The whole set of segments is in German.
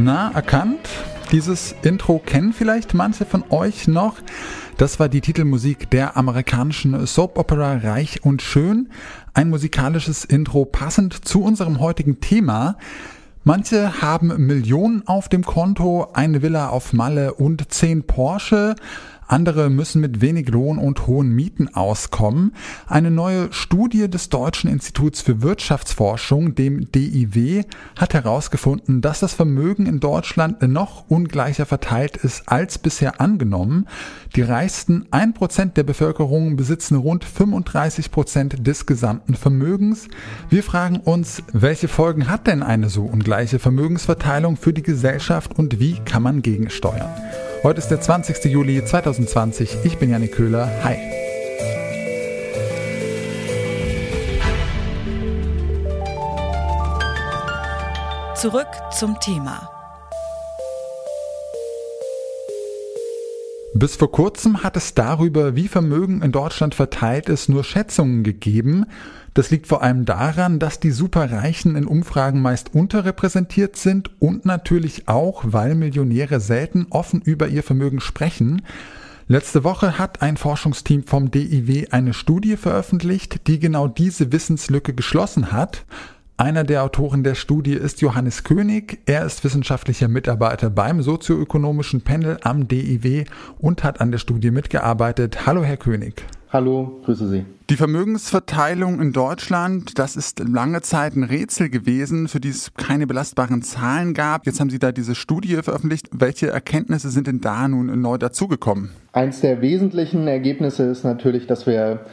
Na, erkannt? Dieses Intro kennen vielleicht manche von euch noch. Das war die Titelmusik der amerikanischen Soap Opera Reich und Schön. Ein musikalisches Intro passend zu unserem heutigen Thema. Manche haben Millionen auf dem Konto, eine Villa auf Malle und zehn Porsche. Andere müssen mit wenig Lohn und hohen Mieten auskommen. Eine neue Studie des Deutschen Instituts für Wirtschaftsforschung, dem DIW, hat herausgefunden, dass das Vermögen in Deutschland noch ungleicher verteilt ist als bisher angenommen. Die reichsten 1% der Bevölkerung besitzen rund 35% des gesamten Vermögens. Wir fragen uns, welche Folgen hat denn eine so ungleiche Vermögensverteilung für die Gesellschaft und wie kann man gegensteuern? Heute ist der 20. Juli 2020. Ich bin Janik Köhler. Hi. Zurück zum Thema. Bis vor kurzem hat es darüber, wie Vermögen in Deutschland verteilt ist, nur Schätzungen gegeben. Das liegt vor allem daran, dass die Superreichen in Umfragen meist unterrepräsentiert sind und natürlich auch, weil Millionäre selten offen über ihr Vermögen sprechen. Letzte Woche hat ein Forschungsteam vom DIW eine Studie veröffentlicht, die genau diese Wissenslücke geschlossen hat. Einer der Autoren der Studie ist Johannes König. Er ist wissenschaftlicher Mitarbeiter beim sozioökonomischen Panel am DIW und hat an der Studie mitgearbeitet. Hallo, Herr König. Hallo, grüße Sie. Die Vermögensverteilung in Deutschland, das ist lange Zeit ein Rätsel gewesen, für die es keine belastbaren Zahlen gab. Jetzt haben Sie da diese Studie veröffentlicht. Welche Erkenntnisse sind denn da nun neu dazugekommen? Eins der wesentlichen Ergebnisse ist natürlich, dass wir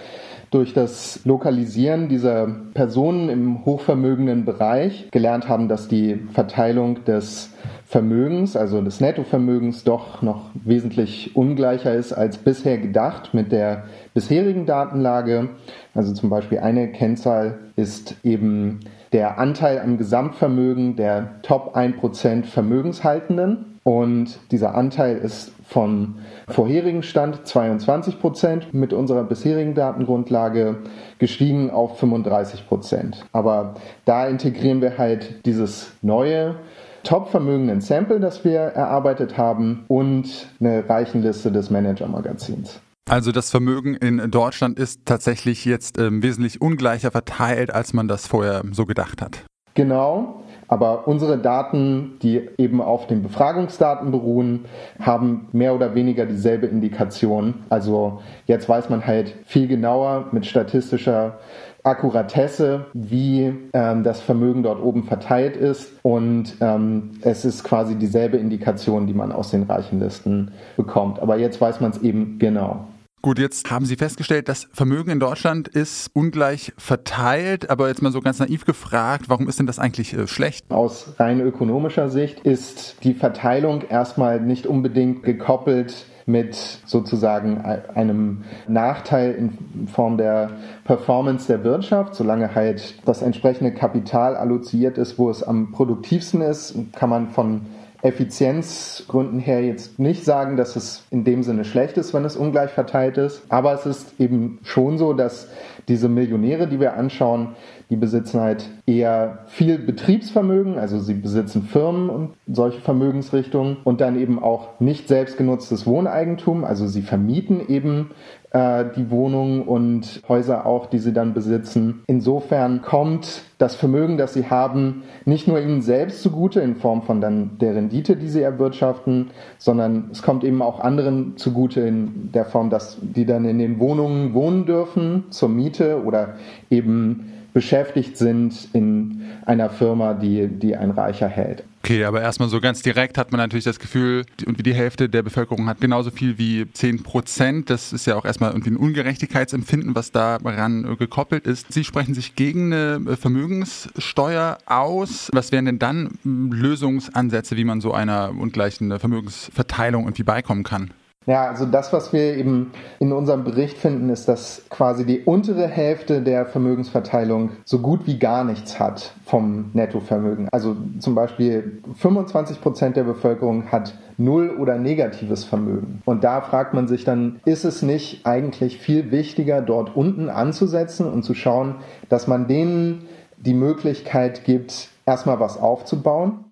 durch das Lokalisieren dieser Personen im hochvermögenden Bereich gelernt haben, dass die Verteilung des Vermögens, also des Nettovermögens, doch noch wesentlich ungleicher ist als bisher gedacht mit der bisherigen Datenlage. Also zum Beispiel eine Kennzahl ist eben der Anteil am Gesamtvermögen der Top 1% Vermögenshaltenden. Und dieser Anteil ist vom vorherigen Stand 22 Prozent mit unserer bisherigen Datengrundlage gestiegen auf 35 Prozent. Aber da integrieren wir halt dieses neue Top-vermögenden Sample, das wir erarbeitet haben und eine Reichenliste des Manager-Magazins. Also das Vermögen in Deutschland ist tatsächlich jetzt ähm, wesentlich ungleicher verteilt, als man das vorher so gedacht hat. Genau, aber unsere Daten, die eben auf den Befragungsdaten beruhen, haben mehr oder weniger dieselbe Indikation. Also jetzt weiß man halt viel genauer mit statistischer Akkuratesse, wie ähm, das Vermögen dort oben verteilt ist. Und ähm, es ist quasi dieselbe Indikation, die man aus den Reichenlisten bekommt. Aber jetzt weiß man es eben genau. Gut, jetzt haben Sie festgestellt, das Vermögen in Deutschland ist ungleich verteilt, aber jetzt mal so ganz naiv gefragt, warum ist denn das eigentlich äh, schlecht? Aus rein ökonomischer Sicht ist die Verteilung erstmal nicht unbedingt gekoppelt mit sozusagen einem Nachteil in Form der Performance der Wirtschaft. Solange halt das entsprechende Kapital alloziert ist, wo es am produktivsten ist, kann man von Effizienzgründen her jetzt nicht sagen, dass es in dem Sinne schlecht ist, wenn es ungleich verteilt ist. Aber es ist eben schon so, dass diese Millionäre, die wir anschauen, die besitzen halt eher viel Betriebsvermögen, also sie besitzen Firmen und solche Vermögensrichtungen und dann eben auch nicht selbstgenutztes Wohneigentum, also sie vermieten eben äh, die Wohnungen und Häuser auch, die sie dann besitzen. Insofern kommt das Vermögen, das sie haben, nicht nur ihnen selbst zugute in Form von dann der Rendite, die sie erwirtschaften, sondern es kommt eben auch anderen zugute in der Form, dass die dann in den Wohnungen wohnen dürfen zur Miete oder eben beschäftigt sind in einer Firma, die, die ein Reicher hält. Okay, aber erstmal so ganz direkt hat man natürlich das Gefühl, und wie die Hälfte der Bevölkerung hat genauso viel wie 10 Prozent. Das ist ja auch erstmal irgendwie ein Ungerechtigkeitsempfinden, was daran gekoppelt ist. Sie sprechen sich gegen eine Vermögenssteuer aus. Was wären denn dann Lösungsansätze, wie man so einer ungleichen Vermögensverteilung irgendwie beikommen kann? Ja, also das, was wir eben in unserem Bericht finden, ist, dass quasi die untere Hälfte der Vermögensverteilung so gut wie gar nichts hat vom Nettovermögen. Also zum Beispiel 25 Prozent der Bevölkerung hat null oder negatives Vermögen. Und da fragt man sich dann, ist es nicht eigentlich viel wichtiger, dort unten anzusetzen und zu schauen, dass man denen die Möglichkeit gibt, erstmal was aufzubauen?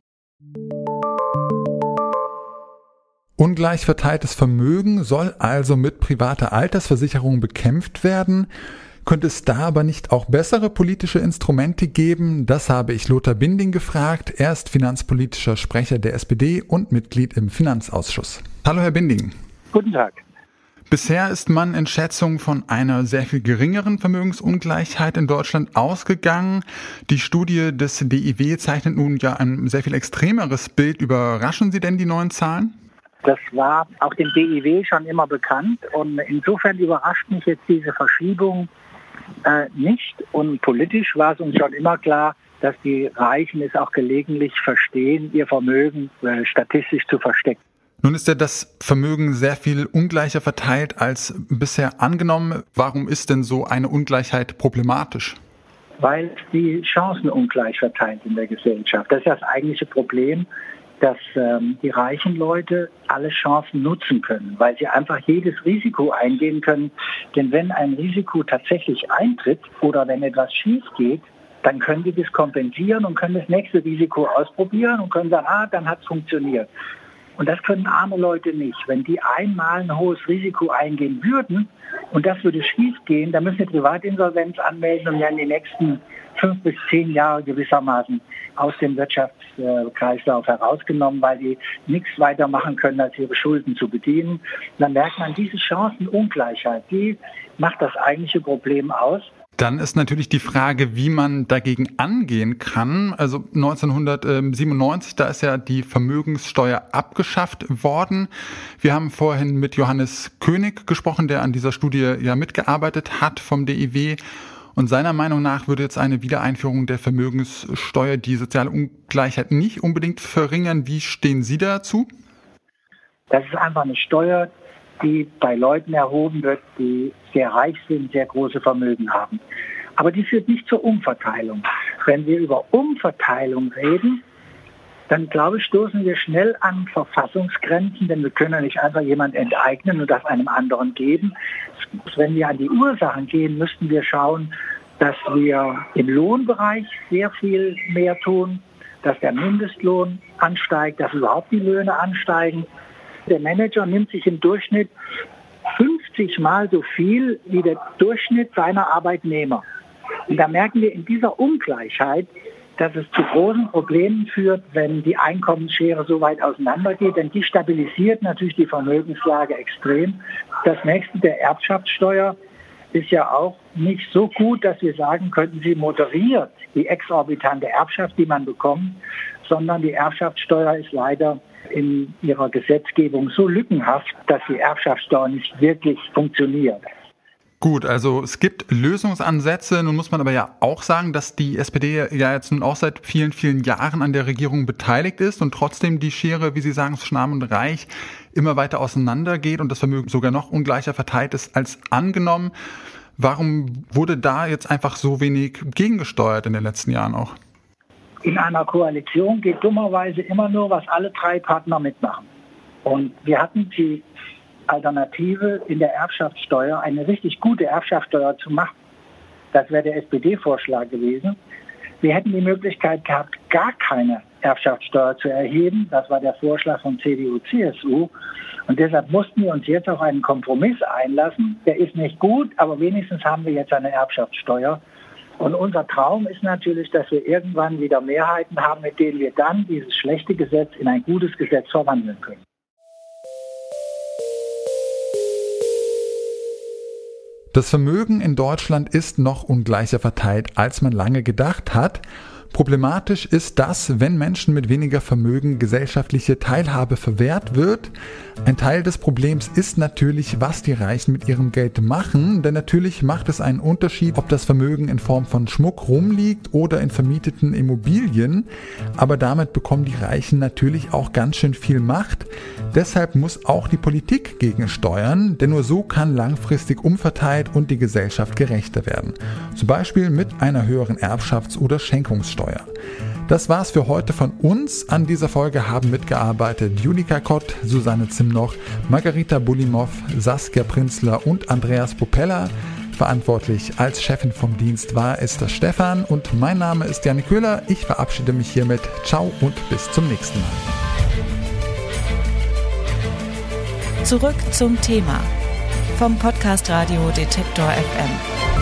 Ungleich verteiltes Vermögen soll also mit privater Altersversicherung bekämpft werden. Könnte es da aber nicht auch bessere politische Instrumente geben? Das habe ich Lothar Binding gefragt. Er ist finanzpolitischer Sprecher der SPD und Mitglied im Finanzausschuss. Hallo, Herr Binding. Guten Tag. Bisher ist man in Schätzungen von einer sehr viel geringeren Vermögensungleichheit in Deutschland ausgegangen. Die Studie des DIW zeichnet nun ja ein sehr viel extremeres Bild. Überraschen Sie denn die neuen Zahlen? Das war auch dem DIW schon immer bekannt und insofern überrascht mich jetzt diese Verschiebung äh, nicht. Und politisch war es uns schon immer klar, dass die Reichen es auch gelegentlich verstehen, ihr Vermögen äh, statistisch zu verstecken. Nun ist ja das Vermögen sehr viel ungleicher verteilt als bisher angenommen. Warum ist denn so eine Ungleichheit problematisch? Weil die Chancen ungleich verteilt in der Gesellschaft. Das ist das eigentliche Problem dass ähm, die reichen Leute alle Chancen nutzen können, weil sie einfach jedes Risiko eingehen können. Denn wenn ein Risiko tatsächlich eintritt oder wenn etwas schief geht, dann können die das kompensieren und können das nächste Risiko ausprobieren und können sagen, ah, dann hat es funktioniert. Und das können arme Leute nicht. Wenn die einmal ein hohes Risiko eingehen würden und das würde schief gehen, dann müssen sie Privatinsolvenz anmelden und ja in den nächsten fünf bis zehn Jahre gewissermaßen aus dem Wirtschaftskreislauf herausgenommen, weil die nichts weiter machen können, als ihre Schulden zu bedienen. dann merkt man, diese Chancenungleichheit, die macht das eigentliche Problem aus. Dann ist natürlich die Frage, wie man dagegen angehen kann. Also 1997, da ist ja die Vermögenssteuer abgeschafft worden. Wir haben vorhin mit Johannes König gesprochen, der an dieser Studie ja mitgearbeitet hat vom DIW. Und seiner Meinung nach würde jetzt eine Wiedereinführung der Vermögenssteuer die soziale Ungleichheit nicht unbedingt verringern. Wie stehen Sie dazu? Das ist einfach eine Steuer, die bei Leuten erhoben wird, die sehr reich sind, sehr große Vermögen haben. Aber die führt nicht zur Umverteilung. Wenn wir über Umverteilung reden, dann glaube ich, stoßen wir schnell an Verfassungsgrenzen, denn wir können ja nicht einfach jemand enteignen und das einem anderen geben. Wenn wir an die Ursachen gehen, müssten wir schauen, dass wir im Lohnbereich sehr viel mehr tun, dass der Mindestlohn ansteigt, dass überhaupt die Löhne ansteigen. Der Manager nimmt sich im Durchschnitt 50 Mal so viel wie der Durchschnitt seiner Arbeitnehmer. Und da merken wir in dieser Ungleichheit, dass es zu großen Problemen führt, wenn die Einkommensschere so weit auseinandergeht, denn die stabilisiert natürlich die Vermögenslage extrem. Das nächste der Erbschaftssteuer ist ja auch nicht so gut, dass wir sagen könnten, sie moderiert die exorbitante Erbschaft, die man bekommt, sondern die Erbschaftssteuer ist leider in ihrer Gesetzgebung so lückenhaft, dass die Erbschaftssteuer nicht wirklich funktioniert. Gut, also es gibt Lösungsansätze. Nun muss man aber ja auch sagen, dass die SPD ja jetzt nun auch seit vielen, vielen Jahren an der Regierung beteiligt ist und trotzdem die Schere, wie Sie sagen, zwischen Arm und Reich immer weiter auseinandergeht und das Vermögen sogar noch ungleicher verteilt ist als angenommen. Warum wurde da jetzt einfach so wenig gegengesteuert in den letzten Jahren auch? In einer Koalition geht dummerweise immer nur, was alle drei Partner mitmachen. Und wir hatten die Alternative in der Erbschaftssteuer, eine richtig gute Erbschaftssteuer zu machen. Das wäre der SPD-Vorschlag gewesen. Wir hätten die Möglichkeit gehabt, gar keine Erbschaftssteuer zu erheben. Das war der Vorschlag von CDU, CSU. Und deshalb mussten wir uns jetzt auf einen Kompromiss einlassen. Der ist nicht gut, aber wenigstens haben wir jetzt eine Erbschaftssteuer. Und unser Traum ist natürlich, dass wir irgendwann wieder Mehrheiten haben, mit denen wir dann dieses schlechte Gesetz in ein gutes Gesetz verwandeln können. Das Vermögen in Deutschland ist noch ungleicher verteilt, als man lange gedacht hat. Problematisch ist das, wenn Menschen mit weniger Vermögen gesellschaftliche Teilhabe verwehrt wird. Ein Teil des Problems ist natürlich, was die Reichen mit ihrem Geld machen, denn natürlich macht es einen Unterschied, ob das Vermögen in Form von Schmuck rumliegt oder in vermieteten Immobilien. Aber damit bekommen die Reichen natürlich auch ganz schön viel Macht. Deshalb muss auch die Politik gegensteuern, denn nur so kann langfristig umverteilt und die Gesellschaft gerechter werden. Zum Beispiel mit einer höheren Erbschafts- oder Schenkungssteuer. Mehrwertsteuer. Das war's für heute von uns. An dieser Folge haben mitgearbeitet Julika Kott, Susanne Zimnoch, Margarita Bulimov, Saskia Prinzler und Andreas Popella. Verantwortlich als Chefin vom Dienst war Esther Stephan und mein Name ist Janik Köhler. Ich verabschiede mich hiermit. Ciao und bis zum nächsten Mal. Zurück zum Thema vom Podcast Radio Detektor FM.